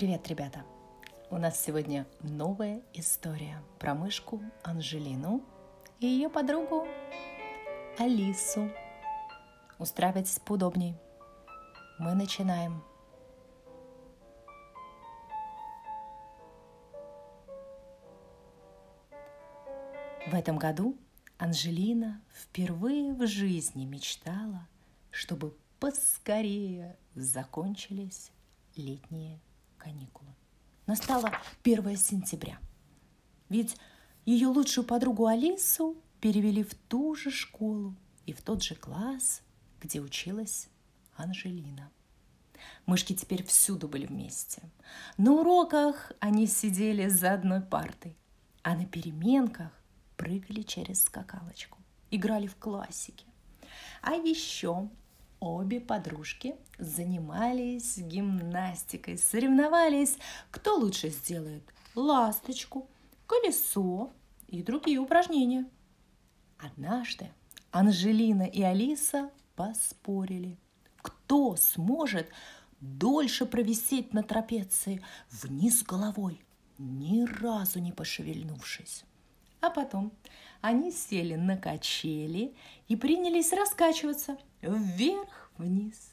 Привет, ребята! У нас сегодня новая история про мышку Анжелину и ее подругу Алису. Устраивайтесь поудобней. Мы начинаем. В этом году Анжелина впервые в жизни мечтала, чтобы поскорее закончились летние каникулы. Настало 1 сентября. Ведь ее лучшую подругу Алису перевели в ту же школу и в тот же класс, где училась Анжелина. Мышки теперь всюду были вместе. На уроках они сидели за одной партой, а на переменках прыгали через скакалочку, играли в классики. А еще Обе подружки занимались гимнастикой, соревновались, кто лучше сделает ласточку, колесо и другие упражнения. Однажды Анжелина и Алиса поспорили, кто сможет дольше провисеть на трапеции вниз головой, ни разу не пошевельнувшись. А потом они сели на качели и принялись раскачиваться вверх-вниз,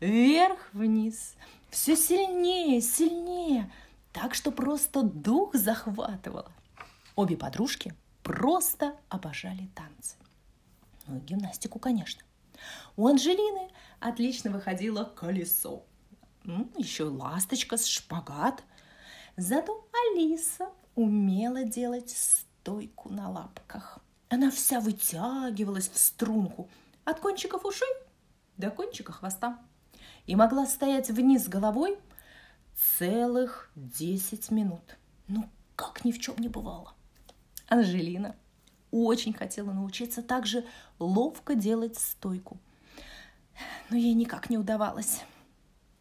вверх-вниз, все сильнее, сильнее, так что просто дух захватывало. Обе подружки просто обожали танцы. Ну и гимнастику, конечно. У Анжелины отлично выходило колесо. Еще ласточка, шпагат. Зато Алиса умела делать стойку на лапках. Она вся вытягивалась в струнку от кончиков ушей до кончика хвоста и могла стоять вниз головой целых десять минут. Ну, как ни в чем не бывало. Анжелина очень хотела научиться также ловко делать стойку. Но ей никак не удавалось.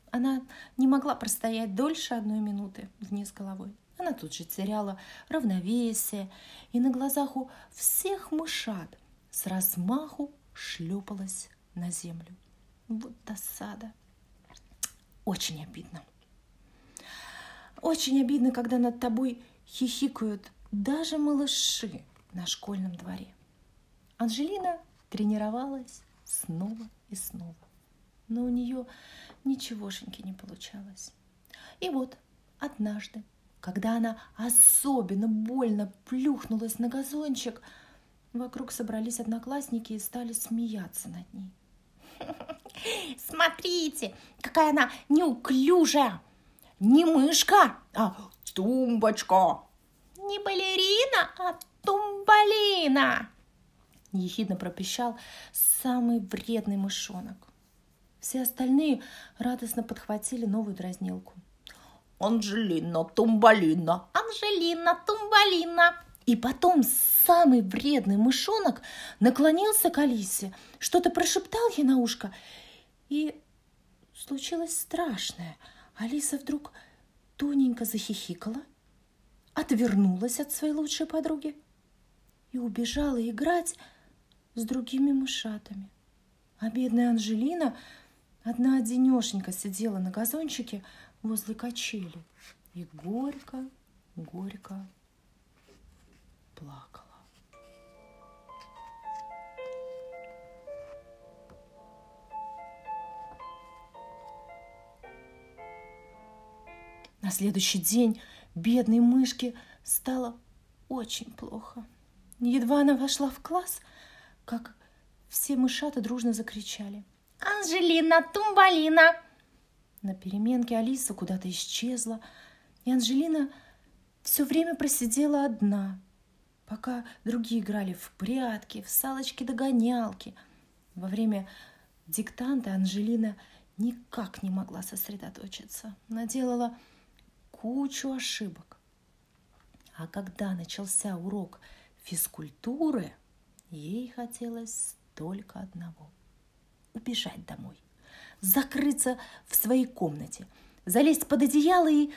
Она не могла простоять дольше одной минуты вниз головой. Она тут же теряла равновесие и на глазах у всех мышат с размаху шлепалась на землю. Вот досада. Очень обидно. Очень обидно, когда над тобой хихикают даже малыши на школьном дворе. Анжелина тренировалась снова и снова, но у нее ничегошеньки не получалось. И вот однажды когда она особенно больно плюхнулась на газончик, вокруг собрались одноклассники и стали смеяться над ней. Смотрите, какая она неуклюжая! Не мышка, а тумбочка! Не балерина, а тумбалина! Ехидно пропищал самый вредный мышонок. Все остальные радостно подхватили новую дразнилку. Анжелина Тумбалина, Анжелина Тумбалина. И потом самый вредный мышонок наклонился к Алисе, что-то прошептал ей на ушко, и случилось страшное. Алиса вдруг тоненько захихикала, отвернулась от своей лучшей подруги и убежала играть с другими мышатами. А бедная Анжелина одна одинешенька сидела на газончике, возле качели и горько, горько плакала. На следующий день бедной мышке стало очень плохо. Едва она вошла в класс, как все мышата дружно закричали. «Анжелина Тумбалина! На переменке Алиса куда-то исчезла, и Анжелина все время просидела одна, пока другие играли в прятки, в салочки-догонялки. Во время диктанта Анжелина никак не могла сосредоточиться. Наделала кучу ошибок. А когда начался урок физкультуры, ей хотелось только одного – убежать домой закрыться в своей комнате, залезть под одеяло и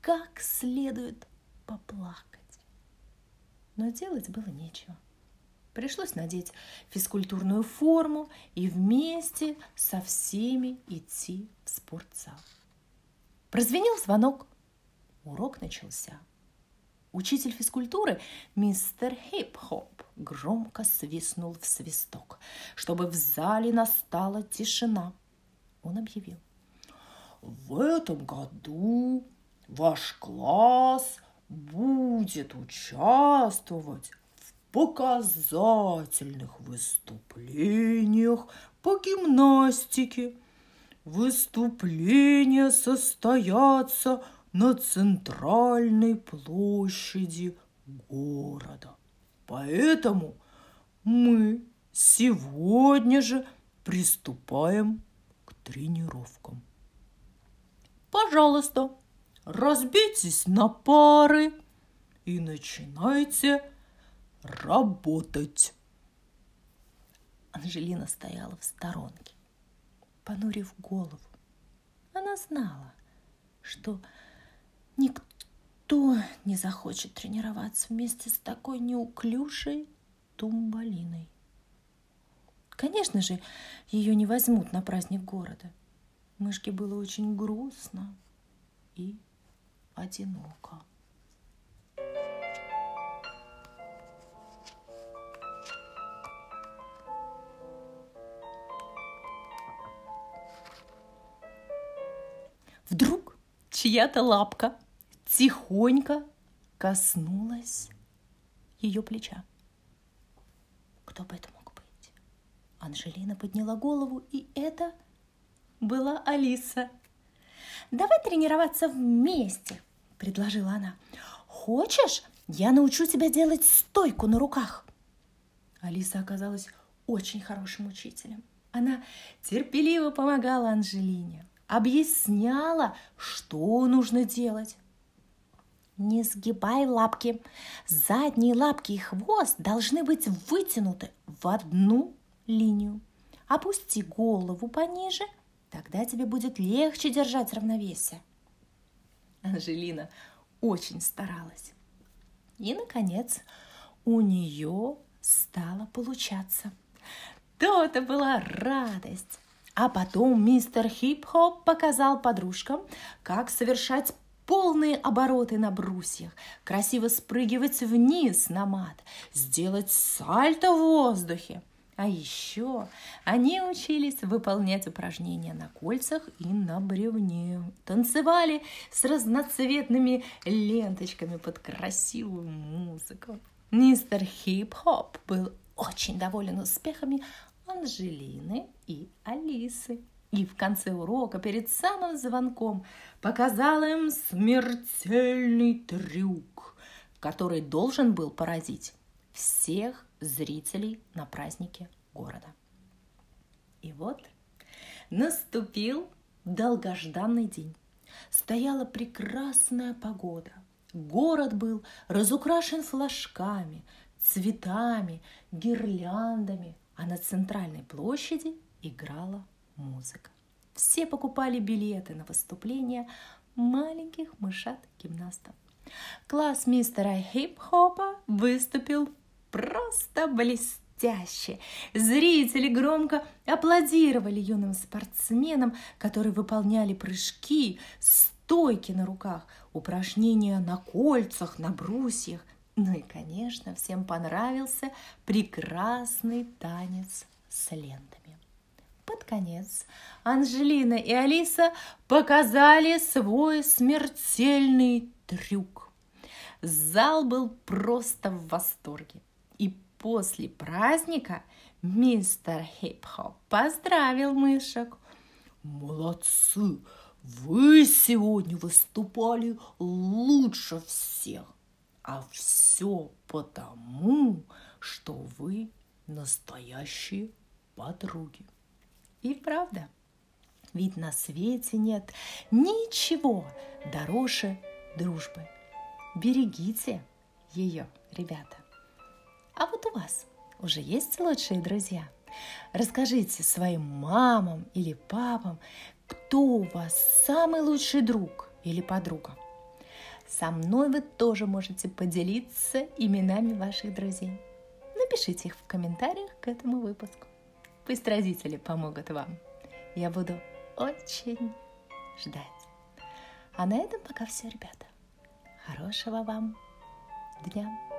как следует поплакать. Но делать было нечего. Пришлось надеть физкультурную форму и вместе со всеми идти в спортзал. Прозвенел звонок. Урок начался. Учитель физкультуры, мистер Хип-Хоп, громко свистнул в свисток, чтобы в зале настала тишина. Он объявил. В этом году ваш класс будет участвовать в показательных выступлениях по гимнастике. Выступления состоятся на центральной площади города. Поэтому мы сегодня же приступаем к тренировкам. Пожалуйста, разбейтесь на пары и начинайте работать. Анжелина стояла в сторонке, понурив голову. Она знала, что никто не захочет тренироваться вместе с такой неуклюжей тумбалиной. Конечно же, ее не возьмут на праздник города. Мышке было очень грустно и одиноко. Вдруг чья-то лапка тихонько коснулась ее плеча. Кто бы это мог быть? Анжелина подняла голову, и это была Алиса. «Давай тренироваться вместе», – предложила она. «Хочешь, я научу тебя делать стойку на руках?» Алиса оказалась очень хорошим учителем. Она терпеливо помогала Анжелине объясняла, что нужно делать. Не сгибай лапки. Задние лапки и хвост должны быть вытянуты в одну линию. Опусти голову пониже, тогда тебе будет легче держать равновесие. Анжелина очень старалась. И, наконец, у нее стало получаться. То-то была радость. А потом мистер Хип-Хоп показал подружкам, как совершать полные обороты на брусьях, красиво спрыгивать вниз на мат, сделать сальто в воздухе. А еще они учились выполнять упражнения на кольцах и на бревне. Танцевали с разноцветными ленточками под красивую музыку. Мистер Хип-Хоп был очень доволен успехами, Анжелины и Алисы. И в конце урока, перед самым звонком, показала им смертельный трюк, который должен был поразить всех зрителей на празднике города. И вот наступил долгожданный день. Стояла прекрасная погода. Город был разукрашен флажками, цветами, гирляндами, а на центральной площади играла музыка. Все покупали билеты на выступления маленьких мышат-гимнастов. Класс мистера Хип-Хопа выступил просто блестяще. Зрители громко аплодировали юным спортсменам, которые выполняли прыжки, стойки на руках, упражнения на кольцах, на брусьях – ну и, конечно, всем понравился прекрасный танец с лентами. Под конец Анжелина и Алиса показали свой смертельный трюк. Зал был просто в восторге. И после праздника мистер Хип-Хоп поздравил мышек. Молодцы! Вы сегодня выступали лучше всех. А все потому, что вы настоящие подруги. И правда, ведь на свете нет ничего дороже дружбы. Берегите ее, ребята. А вот у вас уже есть лучшие друзья? Расскажите своим мамам или папам, кто у вас самый лучший друг или подруга. Со мной вы тоже можете поделиться именами ваших друзей. Напишите их в комментариях к этому выпуску. Пусть родители помогут вам. Я буду очень ждать. А на этом пока все, ребята. Хорошего вам дня!